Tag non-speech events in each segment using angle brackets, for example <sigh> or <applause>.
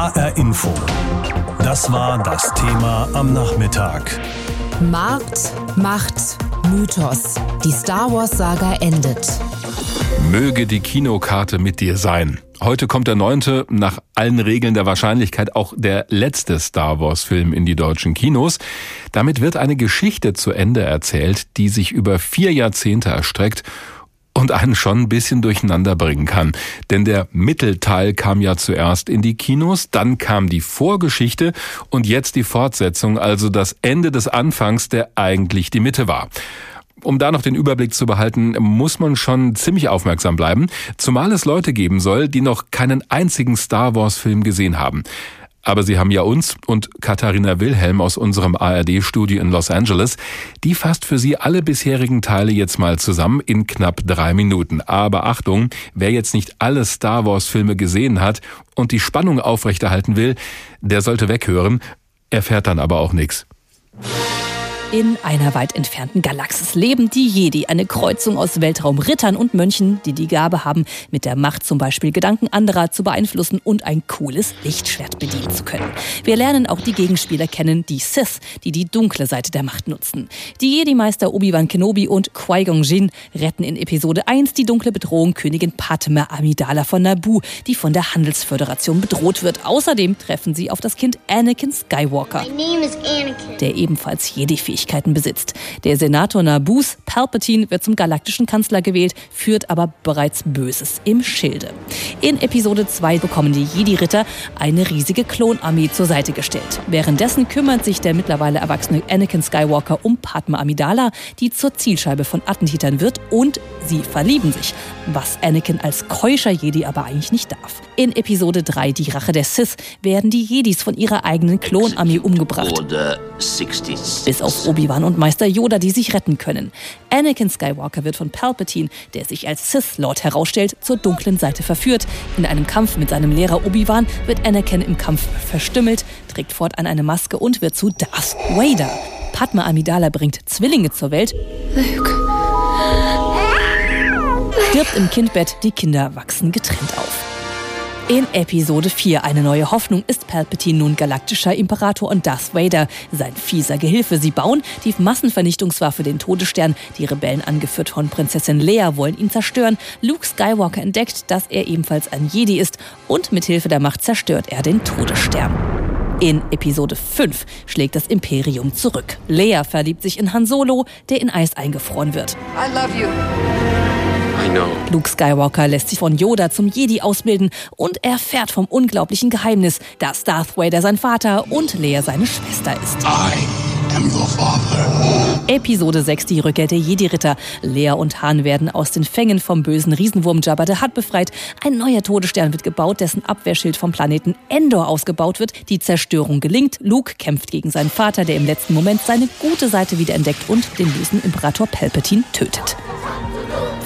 HR Info. Das war das Thema am Nachmittag. Markt, Macht, Mythos. Die Star Wars-Saga endet. Möge die Kinokarte mit dir sein. Heute kommt der neunte, nach allen Regeln der Wahrscheinlichkeit auch der letzte Star Wars-Film in die deutschen Kinos. Damit wird eine Geschichte zu Ende erzählt, die sich über vier Jahrzehnte erstreckt und einen schon ein bisschen durcheinander bringen kann. Denn der Mittelteil kam ja zuerst in die Kinos, dann kam die Vorgeschichte und jetzt die Fortsetzung, also das Ende des Anfangs, der eigentlich die Mitte war. Um da noch den Überblick zu behalten, muss man schon ziemlich aufmerksam bleiben, zumal es Leute geben soll, die noch keinen einzigen Star Wars Film gesehen haben. Aber Sie haben ja uns und Katharina Wilhelm aus unserem ARD-Studio in Los Angeles. Die fasst für Sie alle bisherigen Teile jetzt mal zusammen in knapp drei Minuten. Aber Achtung, wer jetzt nicht alle Star Wars-Filme gesehen hat und die Spannung aufrechterhalten will, der sollte weghören, erfährt dann aber auch nichts. In einer weit entfernten Galaxis leben die Jedi, eine Kreuzung aus Weltraumrittern und Mönchen, die die Gabe haben, mit der Macht zum Beispiel Gedanken anderer zu beeinflussen und ein cooles Lichtschwert bedienen zu können. Wir lernen auch die Gegenspieler kennen, die Sith, die die dunkle Seite der Macht nutzen. Die Jedi-Meister Obi-Wan Kenobi und Qui-Gon Jinn retten in Episode 1 die dunkle Bedrohung Königin Padme Amidala von Naboo, die von der Handelsföderation bedroht wird. Außerdem treffen sie auf das Kind Anakin Skywalker, der ebenfalls Jedi-Fähigkeiten Fähigkeiten besitzt. Der Senator Nabus Palpatine wird zum galaktischen Kanzler gewählt, führt aber bereits Böses im Schilde. In Episode 2 bekommen die Jedi-Ritter eine riesige Klonarmee zur Seite gestellt. Währenddessen kümmert sich der mittlerweile erwachsene Anakin Skywalker um Padma Amidala, die zur Zielscheibe von Attentätern wird und sie verlieben sich, was Anakin als keuscher Jedi aber eigentlich nicht darf. In Episode 3, die Rache der Sith, werden die Jedis von ihrer eigenen Klonarmee umgebracht. Bis auf Obi-Wan und Meister Yoda, die sich retten können. Anakin Skywalker wird von Palpatine, der sich als Sith Lord herausstellt, zur dunklen Seite verführt. In einem Kampf mit seinem Lehrer Obi-Wan wird Anakin im Kampf verstümmelt, trägt fortan eine Maske und wird zu Darth Vader. Padma Amidala bringt Zwillinge zur Welt. Luke. Stirbt im Kindbett, die Kinder wachsen getrennt auf. In Episode 4 Eine neue Hoffnung ist Palpatine nun galaktischer Imperator und Darth Vader sein fieser Gehilfe. Sie bauen die Massenvernichtungswaffe, den Todesstern. Die Rebellen, angeführt von Prinzessin Leia, wollen ihn zerstören. Luke Skywalker entdeckt, dass er ebenfalls ein Jedi ist und mit Hilfe der Macht zerstört er den Todesstern. In Episode 5 schlägt das Imperium zurück. Leia verliebt sich in Han Solo, der in Eis eingefroren wird. I love you. Luke Skywalker lässt sich von Yoda zum Jedi ausbilden und erfährt vom unglaublichen Geheimnis, dass Darth Vader sein Vater und Leia seine Schwester ist. Episode 6, die Rückkehr der Jedi-Ritter. Leia und Han werden aus den Fängen vom bösen Riesenwurm Jabba the Hutt befreit. Ein neuer Todesstern wird gebaut, dessen Abwehrschild vom Planeten Endor ausgebaut wird. Die Zerstörung gelingt. Luke kämpft gegen seinen Vater, der im letzten Moment seine gute Seite wiederentdeckt und den bösen Imperator Palpatine tötet.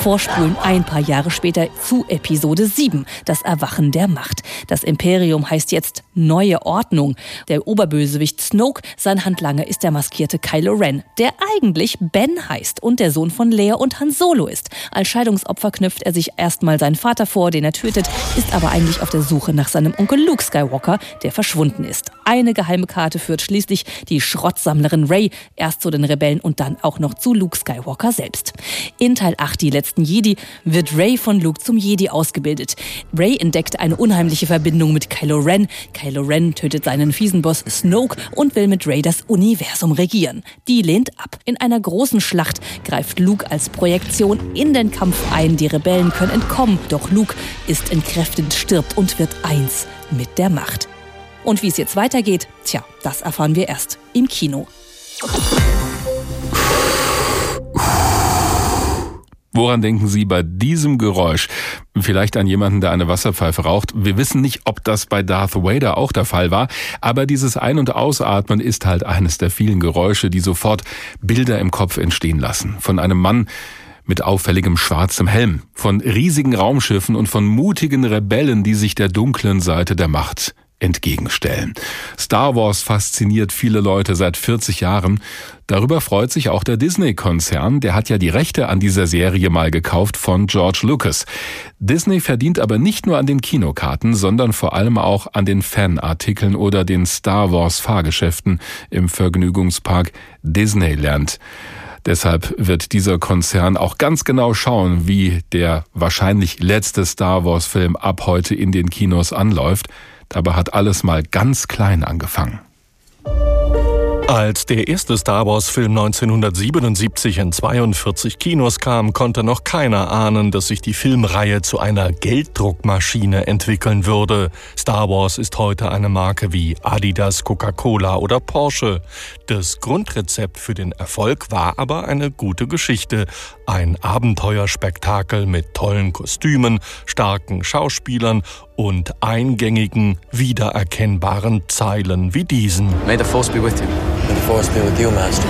Vorspulen ein paar Jahre später zu Episode 7, das Erwachen der Macht. Das Imperium heißt jetzt Neue Ordnung. Der Oberbösewicht Snoke, sein Handlanger ist der maskierte Kylo Ren, der eigentlich Ben heißt und der Sohn von Leia und Han Solo ist. Als Scheidungsopfer knüpft er sich erstmal seinen Vater vor, den er tötet, ist aber eigentlich auf der Suche nach seinem Onkel Luke Skywalker, der verschwunden ist. Eine geheime Karte führt schließlich die Schrottsammlerin Rey erst zu den Rebellen und dann auch noch zu Luke Skywalker selbst. In Teil 8, die letzten letzten Jedi wird Rey von Luke zum Jedi ausgebildet. Rey entdeckt eine unheimliche Verbindung mit Kylo Ren. Kylo Ren tötet seinen fiesen Boss Snoke und will mit Rey das Universum regieren. Die lehnt ab. In einer großen Schlacht greift Luke als Projektion in den Kampf ein. Die Rebellen können entkommen, doch Luke ist entkräftet, stirbt und wird eins mit der Macht. Und wie es jetzt weitergeht, tja, das erfahren wir erst im Kino. Woran denken Sie bei diesem Geräusch? Vielleicht an jemanden, der eine Wasserpfeife raucht. Wir wissen nicht, ob das bei Darth Vader auch der Fall war, aber dieses Ein- und Ausatmen ist halt eines der vielen Geräusche, die sofort Bilder im Kopf entstehen lassen. Von einem Mann mit auffälligem schwarzem Helm, von riesigen Raumschiffen und von mutigen Rebellen, die sich der dunklen Seite der Macht entgegenstellen. Star Wars fasziniert viele Leute seit 40 Jahren. Darüber freut sich auch der Disney-Konzern, der hat ja die Rechte an dieser Serie mal gekauft von George Lucas. Disney verdient aber nicht nur an den Kinokarten, sondern vor allem auch an den Fanartikeln oder den Star Wars Fahrgeschäften im Vergnügungspark Disneyland. Deshalb wird dieser Konzern auch ganz genau schauen, wie der wahrscheinlich letzte Star Wars Film ab heute in den Kinos anläuft. Dabei hat alles mal ganz klein angefangen. Als der erste Star Wars-Film 1977 in 42 Kinos kam, konnte noch keiner ahnen, dass sich die Filmreihe zu einer Gelddruckmaschine entwickeln würde. Star Wars ist heute eine Marke wie Adidas, Coca-Cola oder Porsche. Das Grundrezept für den Erfolg war aber eine gute Geschichte. Ein Abenteuerspektakel mit tollen Kostümen, starken Schauspielern und eingängigen, wiedererkennbaren Zeilen wie diesen. May the Force be with you. May the Force be with you, Master.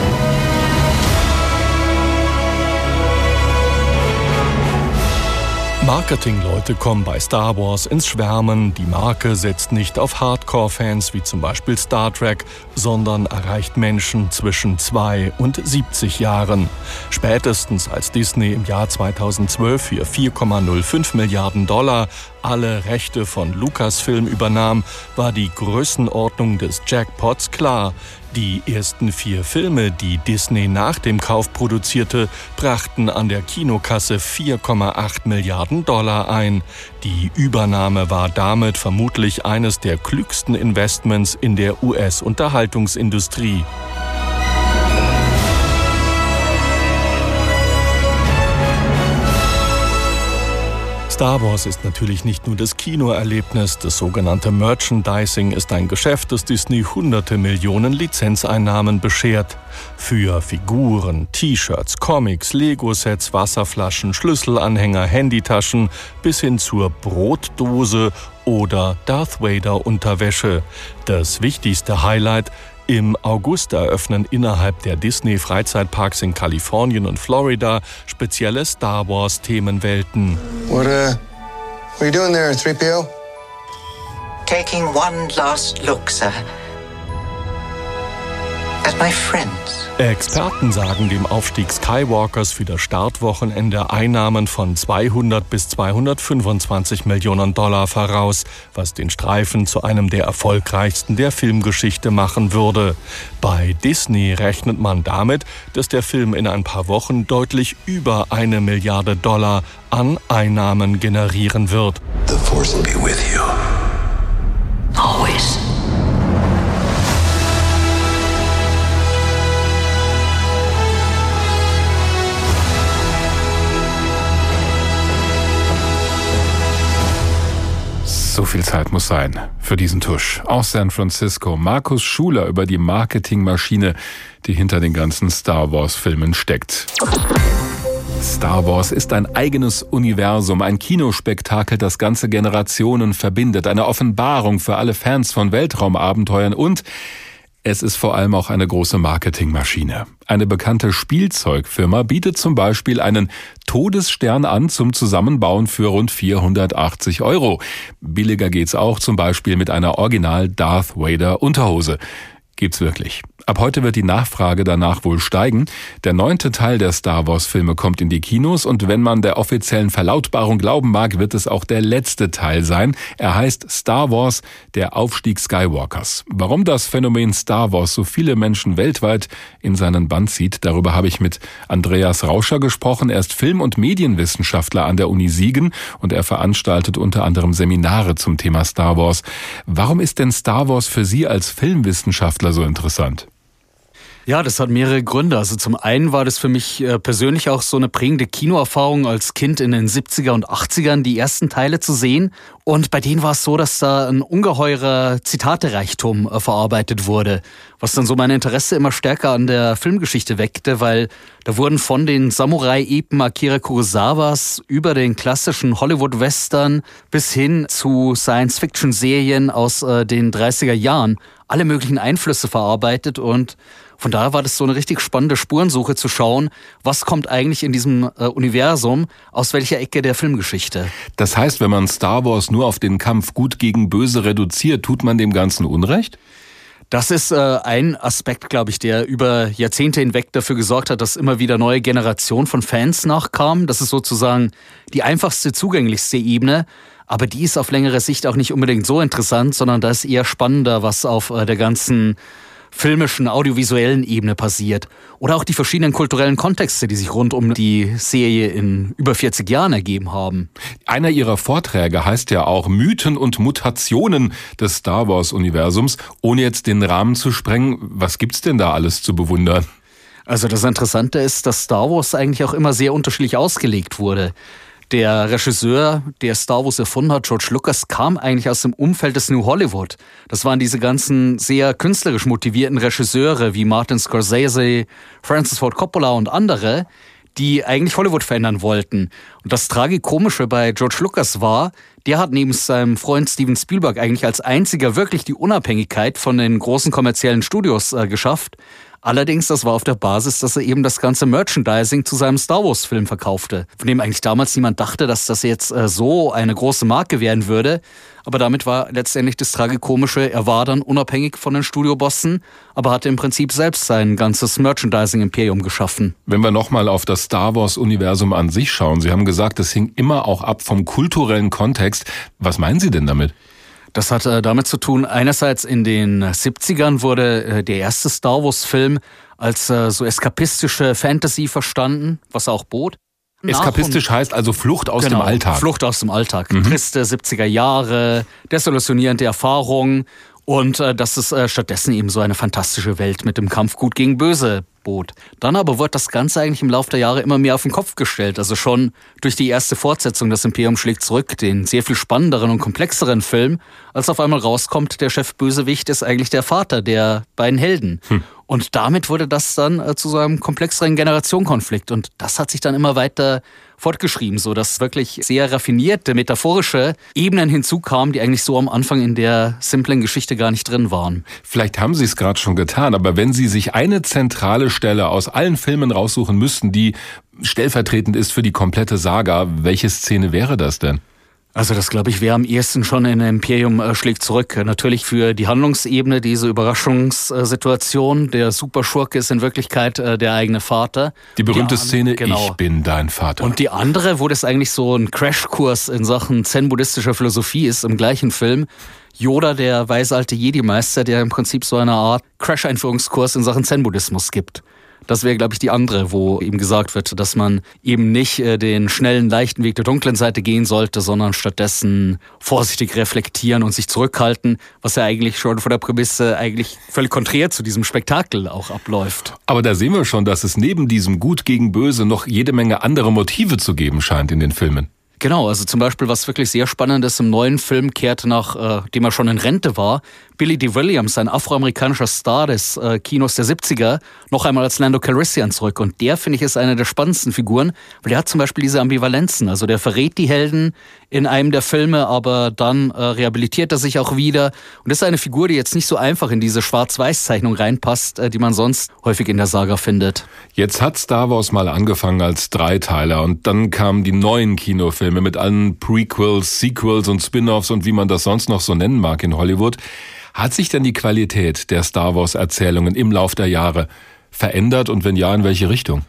Marketingleute kommen bei Star Wars ins Schwärmen. Die Marke setzt nicht auf Hardcore-Fans wie zum Beispiel Star Trek, sondern erreicht Menschen zwischen 2 und 70 Jahren. Spätestens als Disney im Jahr 2012 für 4,05 Milliarden Dollar alle Rechte von Lucasfilm übernahm, war die Größenordnung des Jackpots klar. Die ersten vier Filme, die Disney nach dem Kauf produzierte, brachten an der Kinokasse 4,8 Milliarden Dollar ein. Die Übernahme war damit vermutlich eines der klügsten Investments in der US-Unterhaltungsindustrie. Star Wars ist natürlich nicht nur das Kinoerlebnis, das sogenannte Merchandising ist ein Geschäft, das Disney hunderte Millionen Lizenzeinnahmen beschert. Für Figuren, T-Shirts, Comics, Lego-Sets, Wasserflaschen, Schlüsselanhänger, Handytaschen bis hin zur Brotdose oder Darth Vader Unterwäsche. Das wichtigste Highlight im August eröffnen innerhalb der Disney Freizeitparks in Kalifornien und Florida spezielle Star Wars Themenwelten. What, uh, what are you doing there, 3PO? Taking one last look, sir. At my friends. Experten sagen dem Aufstieg Skywalkers für das Startwochenende Einnahmen von 200 bis 225 Millionen Dollar voraus, was den Streifen zu einem der erfolgreichsten der Filmgeschichte machen würde. Bei Disney rechnet man damit, dass der Film in ein paar Wochen deutlich über eine Milliarde Dollar an Einnahmen generieren wird. The Force will be with you. So viel Zeit muss sein für diesen Tusch. Aus San Francisco. Markus Schuler über die Marketingmaschine, die hinter den ganzen Star Wars-Filmen steckt. Star Wars ist ein eigenes Universum, ein Kinospektakel, das ganze Generationen verbindet, eine Offenbarung für alle Fans von Weltraumabenteuern und es ist vor allem auch eine große Marketingmaschine. Eine bekannte Spielzeugfirma bietet zum Beispiel einen Todesstern an zum Zusammenbauen für rund 480 Euro. Billiger geht's auch zum Beispiel mit einer Original Darth Vader Unterhose. Gibt's wirklich. Ab heute wird die Nachfrage danach wohl steigen. Der neunte Teil der Star Wars-Filme kommt in die Kinos und wenn man der offiziellen Verlautbarung glauben mag, wird es auch der letzte Teil sein. Er heißt Star Wars, der Aufstieg Skywalkers. Warum das Phänomen Star Wars so viele Menschen weltweit in seinen Band zieht, darüber habe ich mit Andreas Rauscher gesprochen. Er ist Film- und Medienwissenschaftler an der Uni Siegen und er veranstaltet unter anderem Seminare zum Thema Star Wars. Warum ist denn Star Wars für Sie als Filmwissenschaftler so interessant? Ja, das hat mehrere Gründe. Also zum einen war das für mich äh, persönlich auch so eine prägende Kinoerfahrung als Kind in den 70er und 80ern, die ersten Teile zu sehen. Und bei denen war es so, dass da ein ungeheurer Zitatereichtum äh, verarbeitet wurde, was dann so mein Interesse immer stärker an der Filmgeschichte weckte, weil da wurden von den Samurai-Epen Akira Kurosawas über den klassischen Hollywood-Western bis hin zu Science-Fiction-Serien aus äh, den 30er Jahren alle möglichen Einflüsse verarbeitet und von daher war das so eine richtig spannende Spurensuche zu schauen, was kommt eigentlich in diesem äh, Universum aus welcher Ecke der Filmgeschichte. Das heißt, wenn man Star Wars nur auf den Kampf gut gegen böse reduziert, tut man dem Ganzen Unrecht? Das ist äh, ein Aspekt, glaube ich, der über Jahrzehnte hinweg dafür gesorgt hat, dass immer wieder neue Generationen von Fans nachkamen. Das ist sozusagen die einfachste, zugänglichste Ebene. Aber die ist auf längere Sicht auch nicht unbedingt so interessant, sondern da ist eher spannender, was auf äh, der ganzen filmischen, audiovisuellen Ebene passiert. Oder auch die verschiedenen kulturellen Kontexte, die sich rund um die Serie in über 40 Jahren ergeben haben. Einer ihrer Vorträge heißt ja auch Mythen und Mutationen des Star Wars-Universums. Ohne jetzt den Rahmen zu sprengen, was gibt's denn da alles zu bewundern? Also das Interessante ist, dass Star Wars eigentlich auch immer sehr unterschiedlich ausgelegt wurde. Der Regisseur, der Star Wars erfunden hat, George Lucas, kam eigentlich aus dem Umfeld des New Hollywood. Das waren diese ganzen sehr künstlerisch motivierten Regisseure wie Martin Scorsese, Francis Ford Coppola und andere, die eigentlich Hollywood verändern wollten. Und das Tragikomische bei George Lucas war, der hat neben seinem Freund Steven Spielberg eigentlich als einziger wirklich die Unabhängigkeit von den großen kommerziellen Studios äh, geschafft. Allerdings, das war auf der Basis, dass er eben das ganze Merchandising zu seinem Star Wars-Film verkaufte, von dem eigentlich damals niemand dachte, dass das jetzt äh, so eine große Marke werden würde. Aber damit war letztendlich das Tragikomische, er war dann unabhängig von den Studiobossen, aber hatte im Prinzip selbst sein ganzes Merchandising-Imperium geschaffen. Wenn wir nochmal auf das Star Wars-Universum an sich schauen, Sie haben gesagt, es hing immer auch ab vom kulturellen Kontext. Was meinen Sie denn damit? Das hat äh, damit zu tun, einerseits in den 70ern wurde äh, der erste Star Wars-Film als äh, so eskapistische Fantasy verstanden, was er auch bot. Eskapistisch heißt also Flucht aus genau, dem Alltag. Flucht aus dem Alltag. Mhm. Triste 70er Jahre, desillusionierende Erfahrungen und äh, dass es äh, stattdessen eben so eine fantastische Welt mit dem Kampf gut gegen böse bot. Dann aber wird das Ganze eigentlich im Laufe der Jahre immer mehr auf den Kopf gestellt. Also schon durch die erste Fortsetzung, das Imperium schlägt zurück, den sehr viel spannenderen und komplexeren Film, als auf einmal rauskommt, der Chefbösewicht ist eigentlich der Vater der beiden Helden. Hm. Und damit wurde das dann äh, zu so einem komplexeren Generationenkonflikt. Und das hat sich dann immer weiter fortgeschrieben, so dass wirklich sehr raffinierte, metaphorische Ebenen hinzukamen, die eigentlich so am Anfang in der simplen Geschichte gar nicht drin waren. Vielleicht haben Sie es gerade schon getan, aber wenn Sie sich eine zentrale Stelle aus allen Filmen raussuchen müssten, die stellvertretend ist für die komplette Saga, welche Szene wäre das denn? Also das glaube ich wäre am ehesten schon in Imperium äh, schlägt zurück. Natürlich für die Handlungsebene diese Überraschungssituation. Der Superschurke ist in Wirklichkeit äh, der eigene Vater. Die berühmte die Szene, genau. ich bin dein Vater. Und die andere, wo das eigentlich so ein Crashkurs in Sachen zen-buddhistischer Philosophie ist, im gleichen Film. Yoda, der weise alte Jedi-Meister, der im Prinzip so eine Art Crash-Einführungskurs in Sachen Zen-Buddhismus gibt. Das wäre, glaube ich, die andere, wo ihm gesagt wird, dass man eben nicht äh, den schnellen, leichten Weg der dunklen Seite gehen sollte, sondern stattdessen vorsichtig reflektieren und sich zurückhalten, was ja eigentlich schon vor der Prämisse eigentlich völlig konträr zu diesem Spektakel auch abläuft. Aber da sehen wir schon, dass es neben diesem Gut gegen Böse noch jede Menge andere Motive zu geben scheint in den Filmen. Genau, also zum Beispiel, was wirklich sehr spannend ist, im neuen Film kehrt nach, äh, dem er schon in Rente war, Billy D. Williams, ein afroamerikanischer Star des äh, Kinos der 70er, noch einmal als Lando Calrissian zurück. Und der, finde ich, ist eine der spannendsten Figuren, weil der hat zum Beispiel diese Ambivalenzen. Also der verrät die Helden in einem der Filme, aber dann äh, rehabilitiert er sich auch wieder. Und das ist eine Figur, die jetzt nicht so einfach in diese Schwarz-Weiß-Zeichnung reinpasst, äh, die man sonst häufig in der Saga findet. Jetzt hat Star Wars mal angefangen als Dreiteiler und dann kamen die neuen Kinofilme mit allen Prequels, Sequels und Spin-offs und wie man das sonst noch so nennen mag in Hollywood. Hat sich denn die Qualität der Star Wars Erzählungen im Lauf der Jahre verändert und wenn ja, in welche Richtung?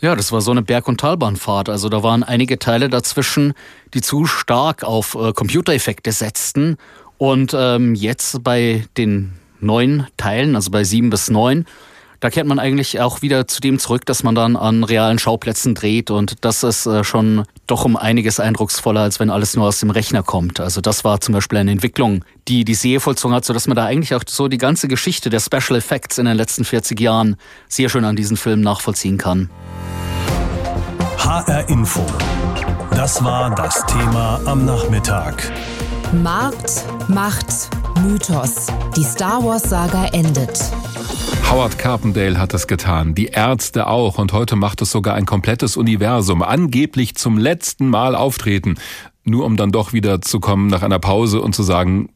Ja, das war so eine Berg- und Talbahnfahrt. Also da waren einige Teile dazwischen, die zu stark auf äh, Computereffekte setzten. Und ähm, jetzt bei den neuen Teilen, also bei sieben bis neun, da kehrt man eigentlich auch wieder zu dem zurück, dass man dann an realen Schauplätzen dreht und das ist äh, schon doch um einiges eindrucksvoller, als wenn alles nur aus dem Rechner kommt. Also das war zum Beispiel eine Entwicklung, die die Serie vollzogen hat, sodass man da eigentlich auch so die ganze Geschichte der Special Effects in den letzten 40 Jahren sehr schön an diesen Filmen nachvollziehen kann. HR Info. Das war das Thema am Nachmittag. Markt, Macht, Mythos. Die Star Wars-Saga endet. Howard Carpendale hat es getan, die Ärzte auch. Und heute macht es sogar ein komplettes Universum, angeblich zum letzten Mal auftreten, nur um dann doch wieder zu kommen nach einer Pause und zu sagen,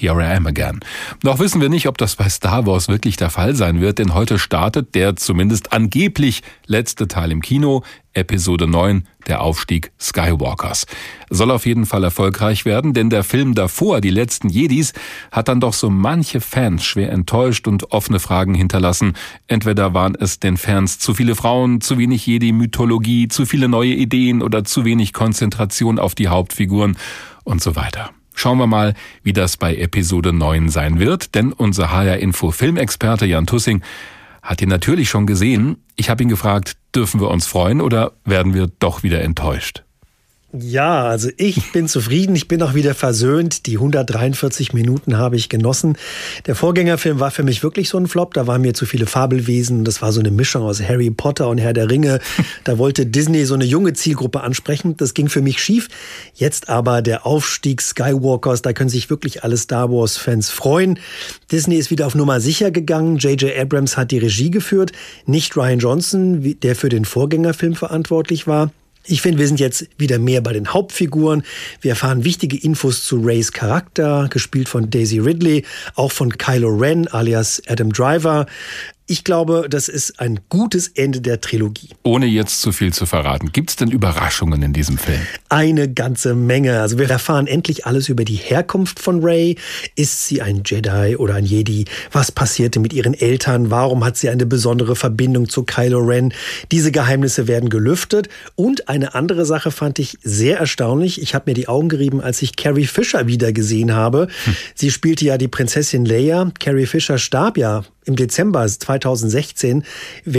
Here I Am Again. Noch wissen wir nicht, ob das bei Star Wars wirklich der Fall sein wird, denn heute startet der zumindest angeblich letzte Teil im Kino, Episode 9, der Aufstieg Skywalkers. Soll auf jeden Fall erfolgreich werden, denn der Film davor, die letzten Jedis, hat dann doch so manche Fans schwer enttäuscht und offene Fragen hinterlassen. Entweder waren es den Fans zu viele Frauen, zu wenig Jedi-Mythologie, zu viele neue Ideen oder zu wenig Konzentration auf die Hauptfiguren und so weiter. Schauen wir mal, wie das bei Episode 9 sein wird, denn unser HR Info Filmexperte Jan Tussing hat ihn natürlich schon gesehen. Ich habe ihn gefragt, dürfen wir uns freuen oder werden wir doch wieder enttäuscht? Ja, also ich bin zufrieden, ich bin auch wieder versöhnt. Die 143 Minuten habe ich genossen. Der Vorgängerfilm war für mich wirklich so ein Flop. Da waren mir zu viele Fabelwesen. Das war so eine Mischung aus Harry Potter und Herr der Ringe. <laughs> Da wollte Disney so eine junge Zielgruppe ansprechen. Das ging für mich schief. Jetzt aber der Aufstieg Skywalkers, da können sich wirklich alle Star Wars-Fans freuen. Disney ist wieder auf Nummer sicher gegangen. J.J. Abrams hat die Regie geführt, nicht Ryan Johnson, der für den Vorgängerfilm verantwortlich war. Ich finde, wir sind jetzt wieder mehr bei den Hauptfiguren. Wir erfahren wichtige Infos zu Rays Charakter, gespielt von Daisy Ridley, auch von Kylo Ren alias Adam Driver. Ich glaube, das ist ein gutes Ende der Trilogie. Ohne jetzt zu viel zu verraten, gibt es denn Überraschungen in diesem Film? Eine ganze Menge. Also wir erfahren endlich alles über die Herkunft von Ray. Ist sie ein Jedi oder ein Jedi? Was passierte mit ihren Eltern? Warum hat sie eine besondere Verbindung zu Kylo Ren? Diese Geheimnisse werden gelüftet. Und eine andere Sache fand ich sehr erstaunlich. Ich habe mir die Augen gerieben, als ich Carrie Fisher wieder gesehen habe. Hm. Sie spielte ja die Prinzessin Leia. Carrie Fisher starb ja im Dezember 2016,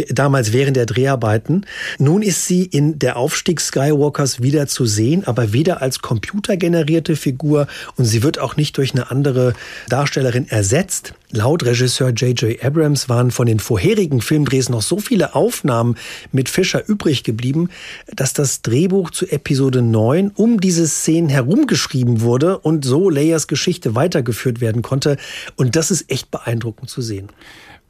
damals während der Dreharbeiten. Nun ist sie in der Aufstieg Skywalkers wieder zu sehen, aber wieder als computergenerierte Figur und sie wird auch nicht durch eine andere Darstellerin ersetzt. Laut Regisseur J.J. Abrams waren von den vorherigen Filmdrehs noch so viele Aufnahmen mit Fischer übrig geblieben, dass das Drehbuch zu Episode 9 um diese Szenen herumgeschrieben wurde und so Leias Geschichte weitergeführt werden konnte. Und das ist echt beeindruckend zu sehen.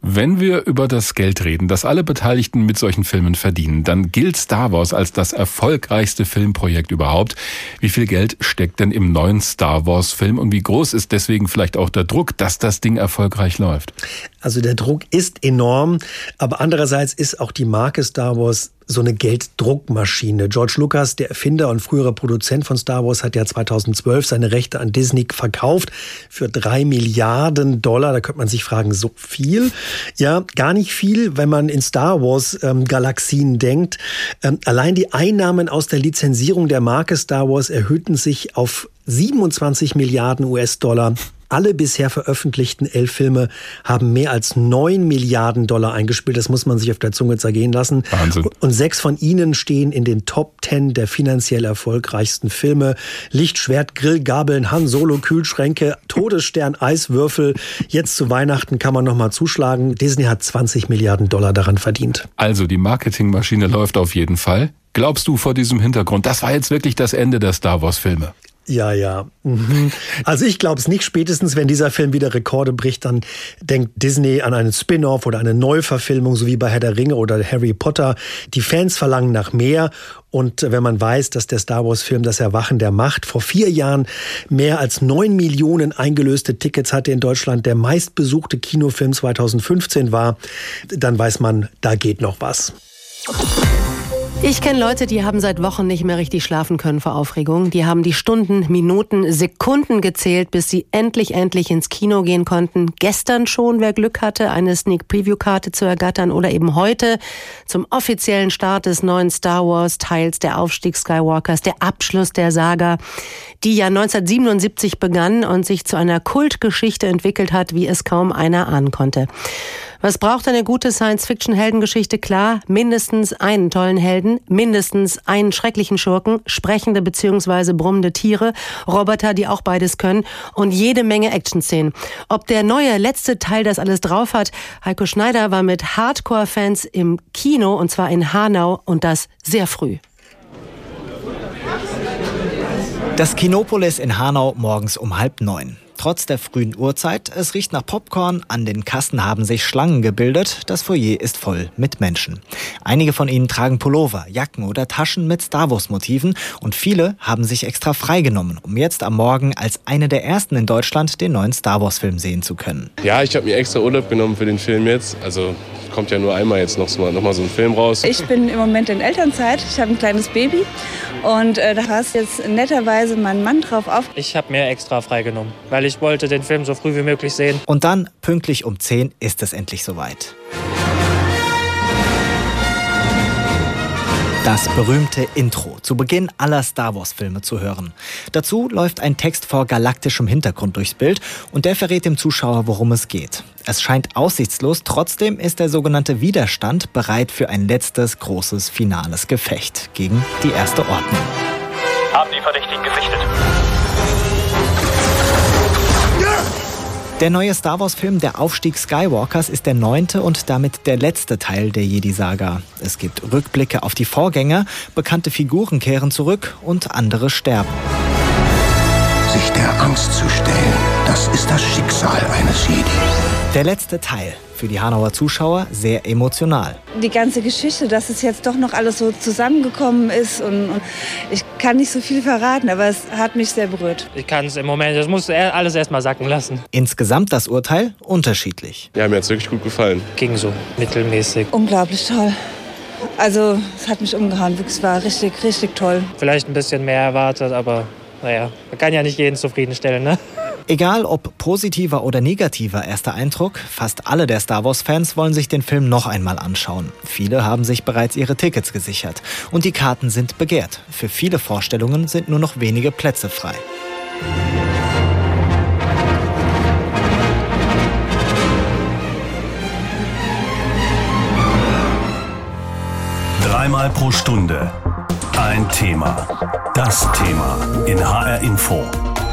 Wenn wir über das Geld reden, das alle Beteiligten mit solchen Filmen verdienen, dann gilt Star Wars als das erfolgreichste Filmprojekt überhaupt. Wie viel Geld steckt denn im neuen Star Wars Film und wie groß ist deswegen vielleicht auch der Druck, dass das Ding erfolgreich läuft? Also der Druck ist enorm, aber andererseits ist auch die Marke Star Wars so eine Gelddruckmaschine. George Lucas, der Erfinder und frühere Produzent von Star Wars, hat ja 2012 seine Rechte an Disney verkauft für drei Milliarden Dollar. Da könnte man sich fragen, so viel? Ja, gar nicht viel, wenn man in Star Wars ähm, Galaxien denkt. Ähm, allein die Einnahmen aus der Lizenzierung der Marke Star Wars erhöhten sich auf 27 Milliarden US-Dollar alle bisher veröffentlichten elf Filme haben mehr als neun Milliarden Dollar eingespielt. Das muss man sich auf der Zunge zergehen lassen. Wahnsinn. Und sechs von ihnen stehen in den Top Ten der finanziell erfolgreichsten Filme. Licht, Schwert, Grill, Gabeln, Han Solo, Kühlschränke, Todesstern, Eiswürfel. Jetzt zu Weihnachten kann man nochmal zuschlagen. Disney hat 20 Milliarden Dollar daran verdient. Also die Marketingmaschine läuft auf jeden Fall. Glaubst du vor diesem Hintergrund, das war jetzt wirklich das Ende der Star Wars Filme? Ja, ja. Mhm. Also ich glaube es nicht. Spätestens, wenn dieser Film wieder Rekorde bricht, dann denkt Disney an einen Spin-off oder eine Neuverfilmung, so wie bei Herr der Ringe oder Harry Potter. Die Fans verlangen nach mehr. Und wenn man weiß, dass der Star Wars-Film Das Erwachen der Macht vor vier Jahren mehr als neun Millionen eingelöste Tickets hatte in Deutschland, der meistbesuchte Kinofilm 2015 war, dann weiß man, da geht noch was. Ich kenne Leute, die haben seit Wochen nicht mehr richtig schlafen können vor Aufregung. Die haben die Stunden, Minuten, Sekunden gezählt, bis sie endlich, endlich ins Kino gehen konnten. Gestern schon, wer Glück hatte, eine Sneak Preview Karte zu ergattern oder eben heute zum offiziellen Start des neuen Star Wars Teils der Aufstieg Skywalkers, der Abschluss der Saga, die ja 1977 begann und sich zu einer Kultgeschichte entwickelt hat, wie es kaum einer ahnen konnte. Was braucht eine gute Science-Fiction-Heldengeschichte? Klar, mindestens einen tollen Helden, mindestens einen schrecklichen Schurken, sprechende bzw. brummende Tiere, Roboter, die auch beides können und jede Menge Action-Szenen. Ob der neue letzte Teil das alles drauf hat, Heiko Schneider war mit Hardcore-Fans im Kino und zwar in Hanau und das sehr früh. Das Kinopolis in Hanau morgens um halb neun. Trotz der frühen Uhrzeit, es riecht nach Popcorn, an den Kassen haben sich Schlangen gebildet, das Foyer ist voll mit Menschen. Einige von ihnen tragen Pullover, Jacken oder Taschen mit Star Wars Motiven und viele haben sich extra freigenommen, um jetzt am Morgen als eine der ersten in Deutschland den neuen Star Wars Film sehen zu können. Ja, ich habe mir extra Urlaub genommen für den Film jetzt. Also kommt ja nur einmal jetzt noch, so, noch mal so ein Film raus. Ich bin im Moment in Elternzeit. Ich habe ein kleines Baby und äh, da passt jetzt netterweise mein Mann drauf auf. Ich habe mir extra freigenommen, weil ich wollte den Film so früh wie möglich sehen. Und dann, pünktlich um 10, ist es endlich soweit. Das berühmte Intro, zu Beginn aller Star Wars-Filme zu hören. Dazu läuft ein Text vor galaktischem Hintergrund durchs Bild und der verrät dem Zuschauer, worum es geht. Es scheint aussichtslos, trotzdem ist der sogenannte Widerstand bereit für ein letztes großes finales Gefecht gegen die erste Ordnung. Haben die Verdächtigen gesichtet. Der neue Star Wars-Film Der Aufstieg Skywalkers ist der neunte und damit der letzte Teil der Jedi-Saga. Es gibt Rückblicke auf die Vorgänger, bekannte Figuren kehren zurück und andere sterben. Sich der Angst zu stellen, das ist das Schicksal eines Jedi. Der letzte Teil, für die Hanauer Zuschauer sehr emotional. Die ganze Geschichte, dass es jetzt doch noch alles so zusammengekommen ist und, und ich kann nicht so viel verraten, aber es hat mich sehr berührt. Ich kann es im Moment, das muss alles erstmal sacken lassen. Insgesamt das Urteil unterschiedlich. Ja, mir hat es wirklich gut gefallen. Ging so, mittelmäßig. Unglaublich toll. Also, es hat mich umgehauen. Es war richtig, richtig toll. Vielleicht ein bisschen mehr erwartet, aber naja, man kann ja nicht jeden zufriedenstellen, ne? Egal ob positiver oder negativer erster Eindruck, fast alle der Star Wars-Fans wollen sich den Film noch einmal anschauen. Viele haben sich bereits ihre Tickets gesichert und die Karten sind begehrt. Für viele Vorstellungen sind nur noch wenige Plätze frei. Dreimal pro Stunde ein Thema. Das Thema in HR Info.